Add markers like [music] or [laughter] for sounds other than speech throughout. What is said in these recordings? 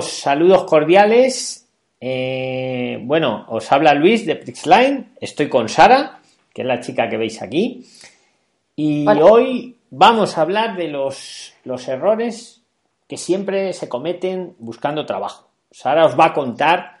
saludos cordiales. Eh, bueno, os habla Luis de Prixline. Estoy con Sara, que es la chica que veis aquí. Y hoy vamos a hablar de los, los errores que siempre se cometen buscando trabajo. Sara os va a contar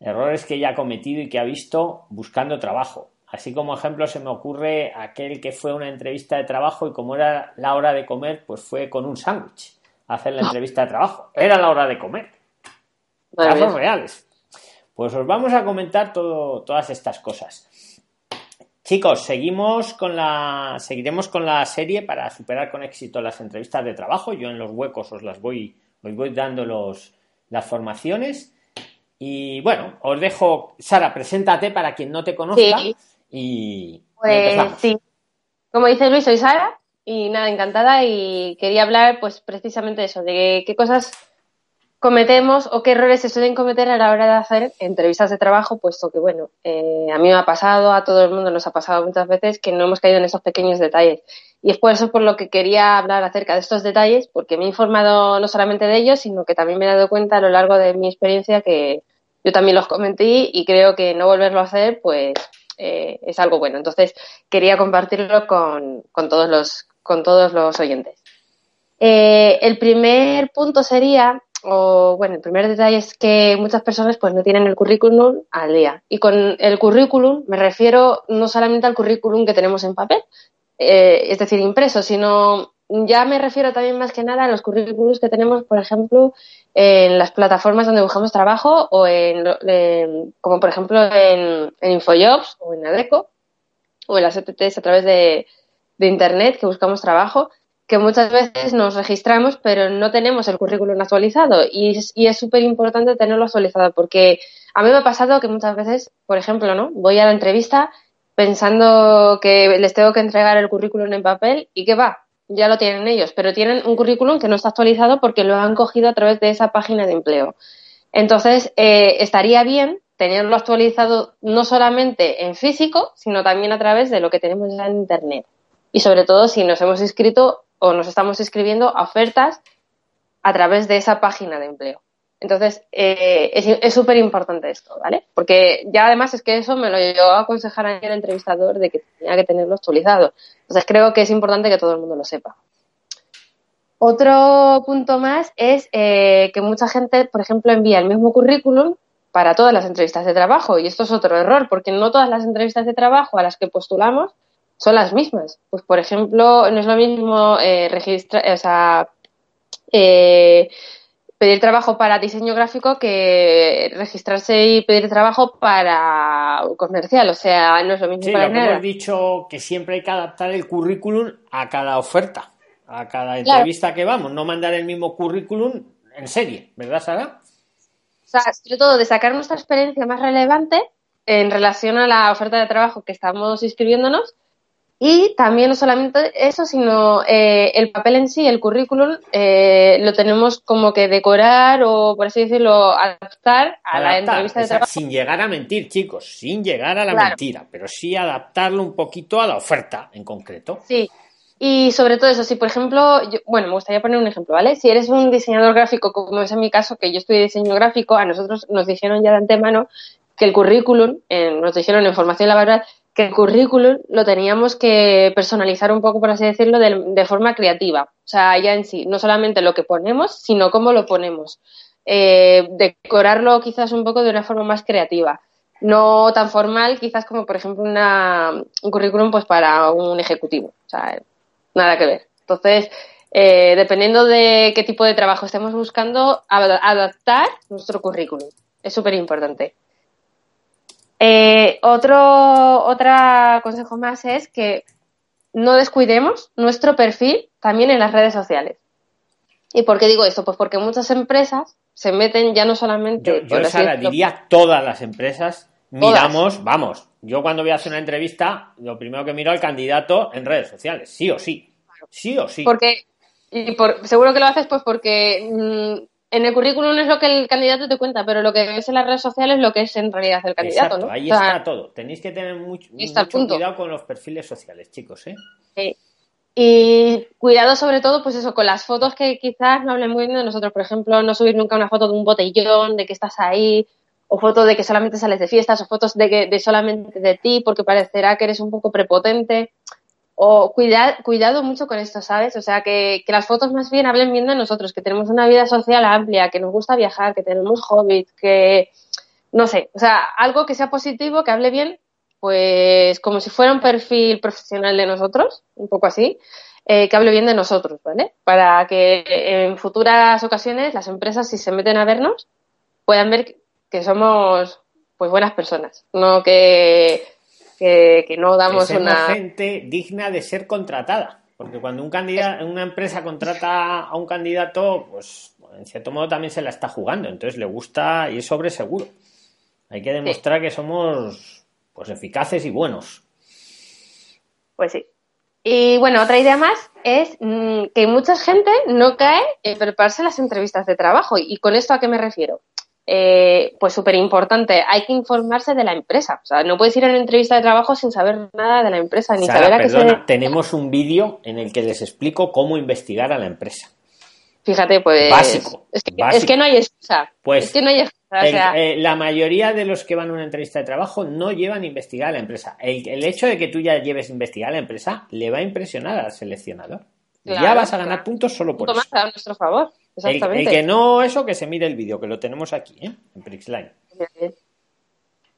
errores que ella ha cometido y que ha visto buscando trabajo. Así como ejemplo se me ocurre aquel que fue a una entrevista de trabajo y como era la hora de comer, pues fue con un sándwich a hacer la entrevista de trabajo. Era la hora de comer. Casos reales. Pues os vamos a comentar todo, todas estas cosas. Chicos, seguimos con la, seguiremos con la serie para superar con éxito las entrevistas de trabajo. Yo en los huecos os las voy, os voy dando los, las formaciones. Y bueno, os dejo, Sara, preséntate para quien no te conozca. Y, pues, sí. Como dice Luis, soy Sara y nada, encantada y quería hablar pues precisamente de eso, de qué cosas cometemos o qué errores se suelen cometer a la hora de hacer entrevistas de trabajo, puesto que, bueno, eh, a mí me ha pasado, a todo el mundo nos ha pasado muchas veces que no hemos caído en esos pequeños detalles. Y es por eso por lo que quería hablar acerca de estos detalles, porque me he informado no solamente de ellos, sino que también me he dado cuenta a lo largo de mi experiencia que yo también los cometí y creo que no volverlo a hacer, pues eh, es algo bueno. Entonces, quería compartirlo con, con, todos, los, con todos los oyentes. Eh, el primer punto sería, o bueno, el primer detalle es que muchas personas pues no tienen el currículum al día. Y con el currículum me refiero no solamente al currículum que tenemos en papel, eh, es decir, impreso, sino ya me refiero también más que nada a los currículums que tenemos, por ejemplo, en las plataformas donde buscamos trabajo o en, como por ejemplo en, Infojobs o en Adeco o en las ETTs a través de, Internet que buscamos trabajo, que muchas veces nos registramos pero no tenemos el currículum actualizado y, y es súper importante tenerlo actualizado porque a mí me ha pasado que muchas veces, por ejemplo, ¿no? voy a la entrevista pensando que les tengo que entregar el currículum en papel y que va, ya lo tienen ellos, pero tienen un currículum que no está actualizado porque lo han cogido a través de esa página de empleo. Entonces, eh, estaría bien tenerlo actualizado no solamente en físico, sino también a través de lo que tenemos ya en Internet. Y sobre todo si nos hemos inscrito o nos estamos inscribiendo a ofertas a través de esa página de empleo. Entonces, eh, es súper importante esto, ¿vale? Porque ya además es que eso me lo llevó a aconsejar a el entrevistador de que tenía que tenerlo actualizado. Entonces, creo que es importante que todo el mundo lo sepa. Otro punto más es eh, que mucha gente, por ejemplo, envía el mismo currículum para todas las entrevistas de trabajo. Y esto es otro error, porque no todas las entrevistas de trabajo a las que postulamos son las mismas. Pues, por ejemplo, no es lo mismo eh, registrar, o sea, eh, pedir trabajo para diseño gráfico que registrarse y pedir trabajo para comercial. O sea, no es lo mismo sí, para lo que hemos dicho que siempre hay que adaptar el currículum a cada oferta, a cada entrevista que vamos, no mandar el mismo currículum en serie, ¿verdad, Sara? O sea, sobre todo de sacar nuestra experiencia más relevante en relación a la oferta de trabajo que estamos inscribiéndonos y también no solamente eso, sino eh, el papel en sí, el currículum, eh, lo tenemos como que decorar o, por así decirlo, adaptar a la entrevista de trabajo. Sin llegar a mentir, chicos, sin llegar a la mentira, pero sí adaptarlo un poquito a la oferta en concreto. Sí, y sobre todo eso, si por ejemplo, bueno, me gustaría poner un ejemplo, ¿vale? Si eres un diseñador gráfico, como es en mi caso, que yo estudié diseño gráfico, a nosotros nos dijeron ya de antemano que el currículum, nos dijeron en formación laboral, que el currículum lo teníamos que personalizar un poco, por así decirlo, de, forma creativa. O sea, ya en sí, no solamente lo que ponemos, sino cómo lo ponemos. Eh, decorarlo quizás un poco de una forma más creativa. No tan formal, quizás como, por ejemplo, una, un currículum pues para un ejecutivo. O sea, nada que ver. Entonces, eh, dependiendo de qué tipo de trabajo estemos buscando, adaptar nuestro currículum. Es súper importante. Eh, otro, consejo más es que no descuidemos nuestro perfil también en las redes sociales. ¿Y por qué digo esto? Pues porque muchas empresas se meten ya no solamente. Yo, yo diría todas las empresas miramos, vamos, yo cuando voy a hacer una entrevista, lo primero que miro al candidato en redes sociales, sí o sí. Sí o sí. Porque, y por, seguro que lo haces pues porque mm, en el currículum es lo que el candidato te cuenta, pero lo que ves en las redes sociales es lo que es en realidad el candidato, ¿no? Ahí está todo. Tenéis que tener mucho, cuidado con los perfiles sociales, chicos, ¿eh? Sí. Y cuidado sobre todo, pues eso, con las fotos que quizás no hablen muy bien de nosotros. Por ejemplo, no subir nunca una foto de un botellón, de que estás ahí, o fotos de que solamente sales de fiestas, o fotos de que de solamente de ti, porque parecerá que eres un poco prepotente. O cuidar, cuidado mucho con esto, ¿sabes? O sea, que, que las fotos más bien hablen bien de nosotros, que tenemos una vida social amplia, que nos gusta viajar, que tenemos hobbies, que, no sé, o sea, algo que sea positivo, que hable bien pues como si fuera un perfil profesional de nosotros, un poco así, eh, que hable bien de nosotros, ¿vale? Para que en futuras ocasiones las empresas, si se meten a vernos, puedan ver que somos pues buenas personas, no que, que, no damos una gente digna de ser contratada, porque cuando un candidato, una empresa contrata a un candidato, pues en cierto modo también se la está jugando, entonces le gusta y es sobre seguro. Hay que demostrar que somos pues eficaces y buenos. Pues sí. Y bueno, otra idea más es mm, que mucha gente no cae en prepararse las entrevistas de trabajo. ¿Y con esto a qué me refiero? Eh, pues súper importante, hay que informarse de la empresa. O sea, no puedes ir a una entrevista de trabajo sin saber nada de la empresa, ni saber a qué se... tenemos un vídeo en el que les explico cómo investigar a la empresa. Fíjate, pues. Básico. Es que, Es que no hay excusa. Pues. Es que no hay excusa. Eh, la mayoría de los que van a una entrevista de trabajo no llevan a investigar a la empresa. El, hecho de que tú ya lleves a investigar a la empresa le va a impresionar al seleccionador. ya vas a ganar puntos solo por eso. a nuestro favor. Exactamente. El, que no, eso que se mire el vídeo, que lo tenemos aquí, ¿eh? en Prixline.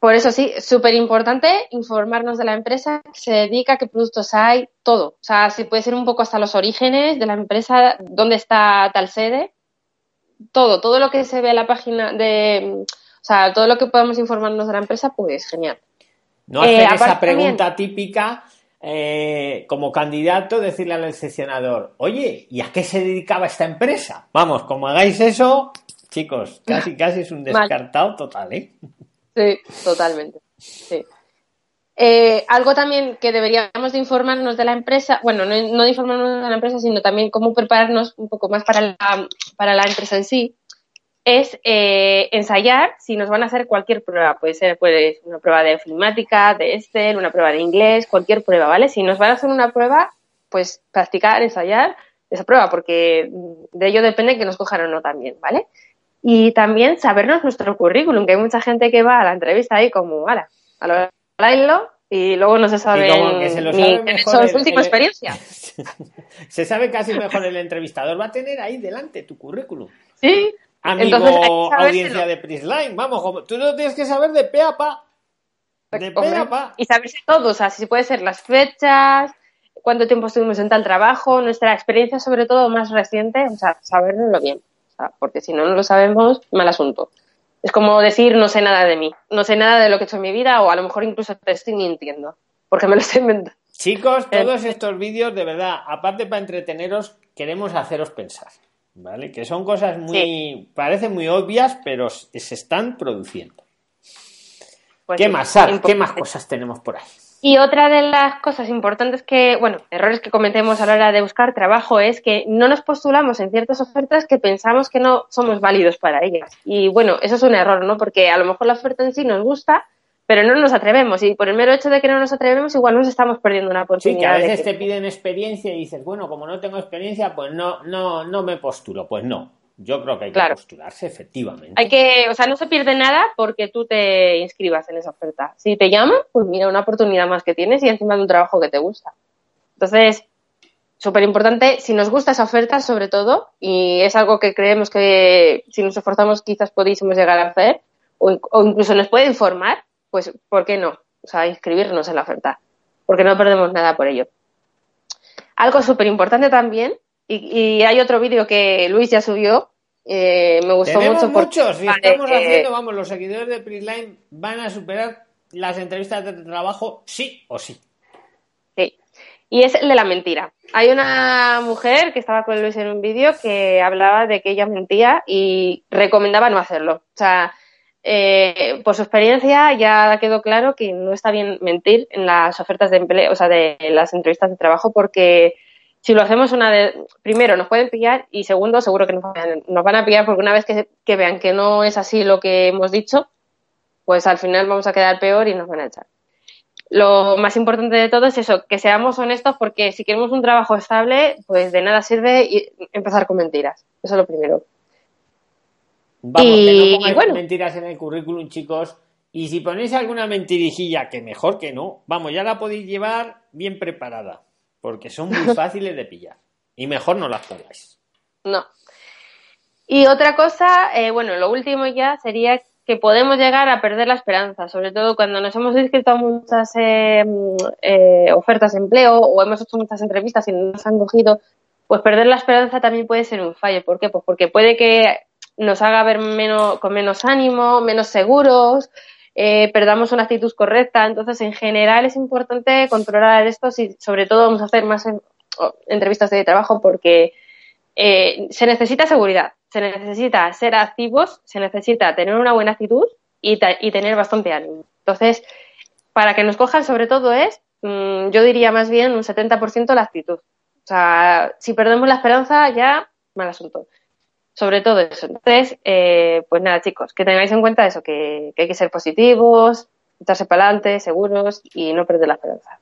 Por eso sí, súper importante informarnos de la empresa, que se dedica, qué productos hay, todo. O sea, si puede ser un poco hasta los orígenes de la empresa, dónde está tal sede, todo, todo lo que se ve en la página de, o sea, todo lo que podamos informarnos de la empresa, pues genial. No hacer eh, esa pregunta típica eh, como candidato, decirle al seleccionador, oye, ¿y a qué se dedicaba esta empresa? Vamos, como hagáis eso, chicos, casi [laughs] casi es un descartado total, ¿eh? Sí, totalmente. Sí. Eh, algo también que deberíamos de informarnos de la empresa, bueno, no, de informarnos de la empresa, sino también cómo prepararnos un poco más para la, para la empresa en sí, es eh, ensayar si nos van a hacer cualquier prueba. Puede ser pues, una prueba de ofimática, de Excel, una prueba de inglés, cualquier prueba, ¿vale? Si nos van a hacer una prueba, pues practicar, ensayar esa prueba, porque de ello depende que nos cojan o no también, ¿vale? Y también sabernos nuestro currículum, que hay mucha gente que va a la entrevista ahí como, ala, a lo bailo y luego no se sabe su última experiencia. [laughs] se sabe casi mejor el entrevistador. Va a tener ahí delante tu currículum. Sí. Amigo, audiencia de Prisline, vamos, tú lo tienes que saber de pe a pa. De pe a pa. Y saberse todo, o sea, si puede ser las fechas, cuánto tiempo estuvimos en tal trabajo, nuestra experiencia sobre todo más reciente, o sea, saberlo bien porque si no, no lo sabemos, mal asunto. Es como decir, no sé nada de mí, no sé nada de lo que he hecho en mi vida o a lo mejor incluso te estoy mintiendo, porque me lo estoy inventando. Chicos, eh, todos estos vídeos, de verdad, aparte para entreteneros, queremos haceros pensar, ¿vale? Que son cosas muy, parecen muy obvias, pero se están produciendo. Pues ¿Qué más, ¿Qué más cosas tenemos por ahí? Y otra de las cosas importantes que, bueno, errores que cometemos a la hora de buscar trabajo es que no nos postulamos en ciertas ofertas que pensamos que no somos válidos para ellas. Y bueno, eso es un error, ¿no? Porque a lo mejor la oferta en sí nos gusta, pero no nos atrevemos. Y por el mero hecho de que no nos atrevemos, igual nos estamos perdiendo una oportunidad. Sí, que a veces te piden experiencia y dices, bueno, como no tengo experiencia, pues no, no, no me postulo. Pues no. Yo creo que hay que postularse, efectivamente. Hay que, o sea, no se pierde nada porque tú te inscribas en esa oferta. Si te llaman, pues mira, una oportunidad más que tienes y encima de un trabajo que te gusta. Entonces, súper importante, si nos gusta esa oferta, sobre todo, y es algo que creemos que si nos esforzamos quizás podíamos llegar a hacer, o, incluso nos puede informar, pues, ¿por qué no? O sea, inscribirnos en la oferta, porque no perdemos nada por ello. Algo súper importante también y, hay otro vídeo que Luis ya subió. Eh, me gustó mucho. muchos. estamos haciendo, vamos, los seguidores de Prisline van a superar las entrevistas de trabajo sí o sí. Sí. Y es el de la mentira. Hay una mujer que estaba con Luis en un vídeo que hablaba de que ella mentía y recomendaba no hacerlo. O sea, eh, por su experiencia ya quedó claro que no está bien mentir en las ofertas de empleo, o sea, de las entrevistas de trabajo porque si lo hacemos una vez, primero nos pueden pillar y segundo seguro que nos van, a pillar porque una vez que, vean que no es así lo que hemos dicho, pues al final vamos a quedar peor y nos van a echar. lo más importante de todo es eso, que seamos honestos porque si queremos un trabajo estable, pues de nada sirve empezar con mentiras. Eso es lo primero. Vamos, y, que no bueno. mentiras en el currículum, chicos. Y si ponéis alguna mentirijilla, que mejor que no, vamos, ya la podéis llevar bien preparada, porque son muy [laughs] fáciles de pillar. Y mejor no las pongáis. No. Y otra cosa, eh, bueno, lo último ya sería que podemos llegar a perder la esperanza, sobre todo cuando nos hemos inscrito a muchas eh, eh, ofertas de empleo o hemos hecho muchas entrevistas y no nos han cogido, pues perder la esperanza también puede ser un fallo. ¿Por qué? Pues porque puede que nos haga ver menos, con menos ánimo, menos seguros, eh, perdamos una actitud correcta. Entonces, en general es importante controlar esto y sobre todo vamos a hacer más entrevistas de trabajo porque se necesita seguridad se necesita ser activos, se necesita tener una buena actitud y, tener bastante ánimo. Entonces, para que nos cojan, sobre todo es, mm, yo diría más bien un 70% la actitud. O sea, si perdemos la esperanza, ya mal asunto. Sobre todo eso. Entonces, eh, pues nada, chicos, que tengáis en cuenta eso, que, que hay que ser positivos, echarse para adelante, seguros y no perder la esperanza.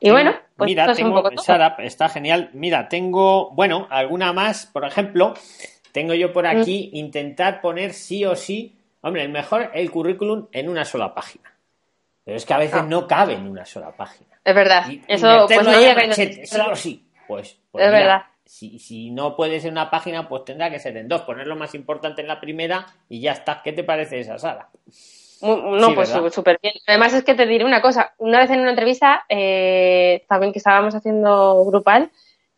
Y bueno, pues Mira, tengo, Sara, está genial. Mira, tengo, bueno, alguna más, por ejemplo, tengo yo por mm. aquí intentar poner sí o sí, hombre, el mejor el currículum en una sola página. Pero es que a veces ah. no cabe en una sola página. Es verdad. Eso, pues no llega sí o sí. Pues, pues es verdad. Si, si, no puede ser una página, pues tendrá que ser en dos. Poner lo más importante en la primera y ya está. ¿Qué te parece esa, Sara? No, pues súper bien. Además es que te diré una cosa. Una vez en una entrevista, eh, también que estábamos haciendo grupal,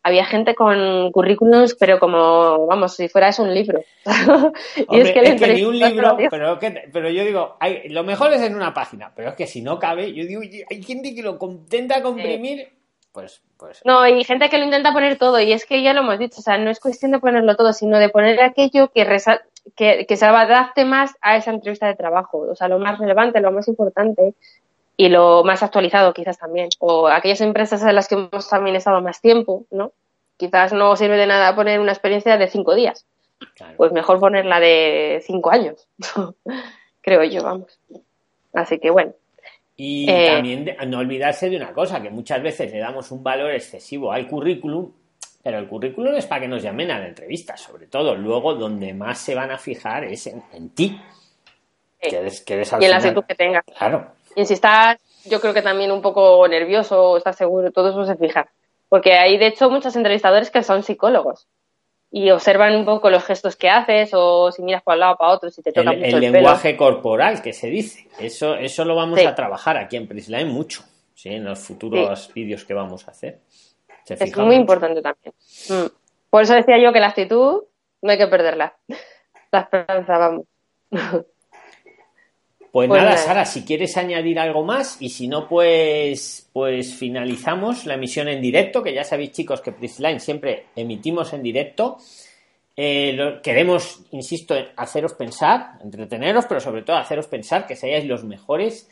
había gente con currículums, pero como, vamos, si fuera eso un libro. [laughs] y es que, ni un libro, pero, pero yo digo, lo mejor es en una página, pero es que si no cabe, yo digo, hay gente que lo intenta comprimir, pues, pues... No, hay gente que lo intenta poner todo, y es que ya lo hemos dicho, o sea, no es cuestión de ponerlo todo, sino de poner aquello que, que, que se adapte más a esa entrevista de trabajo, o sea, lo más relevante, lo más importante y lo más actualizado quizás también, o aquellas empresas en las que hemos también estado más tiempo, ¿no? Quizás no sirve de nada poner una experiencia de cinco días, pues mejor ponerla de cinco años, [laughs] creo yo, vamos. Así que bueno. Y eh, también no olvidarse de una cosa, que muchas veces le damos un valor excesivo al currículum pero el currículum es para que nos llamen a la entrevista, sobre todo. Luego, donde más se van a fijar es en, ti. Que eres, que y en la actitud que tengas. Claro. Y si estás, yo creo que también un poco nervioso o estás seguro, todo eso se fija. Porque hay, de hecho, muchos entrevistadores que son psicólogos y observan un poco los gestos que haces o si miras para un lado o para otro, si te toca el, mucho el, el lenguaje corporal que se dice. Eso, eso lo vamos a trabajar aquí en Prisline mucho, ¿sí? en los futuros vídeos que vamos a hacer es muy importante también. Mm. Por eso decía yo que la actitud no hay que perderla. [laughs] La esperanza, vamos. [laughs] Pues, pues nada, Sara, si quieres añadir algo más y si no, pues, pues finalizamos la emisión en directo, que ya sabéis chicos que Prisline siempre emitimos en directo. Eh, queremos, insisto, haceros pensar, entreteneros, pero sobre todo haceros pensar que seáis los mejores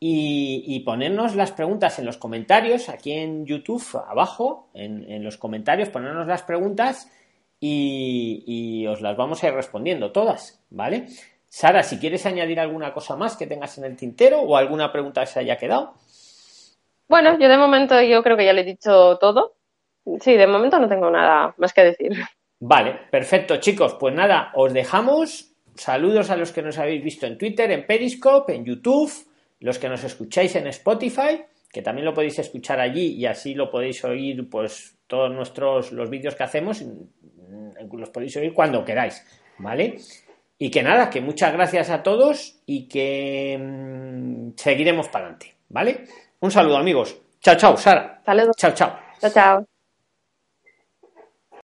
y, ponernos las preguntas en los comentarios, aquí en YouTube, abajo, en, los comentarios, ponernos las preguntas y, os las vamos a ir respondiendo todas, ¿vale? Sara, si quieres añadir alguna cosa más que tengas en el tintero o alguna pregunta que se haya quedado. Bueno, yo de momento yo creo que ya le he dicho todo. Sí, de momento no tengo nada más que decir. Vale, perfecto, chicos. Pues nada, os dejamos. Saludos a los que nos habéis visto en Twitter, en Periscope, en YouTube los que nos escucháis en Spotify, que también lo podéis escuchar allí y así lo podéis oír, pues todos nuestros los vídeos que hacemos, los podéis oír cuando queráis, ¿vale? Y que nada, que muchas gracias a todos y que mm, seguiremos para adelante, ¿vale? Un saludo amigos. Chao, chao, Sara. Saludos. Chao, chao. Chao, chao.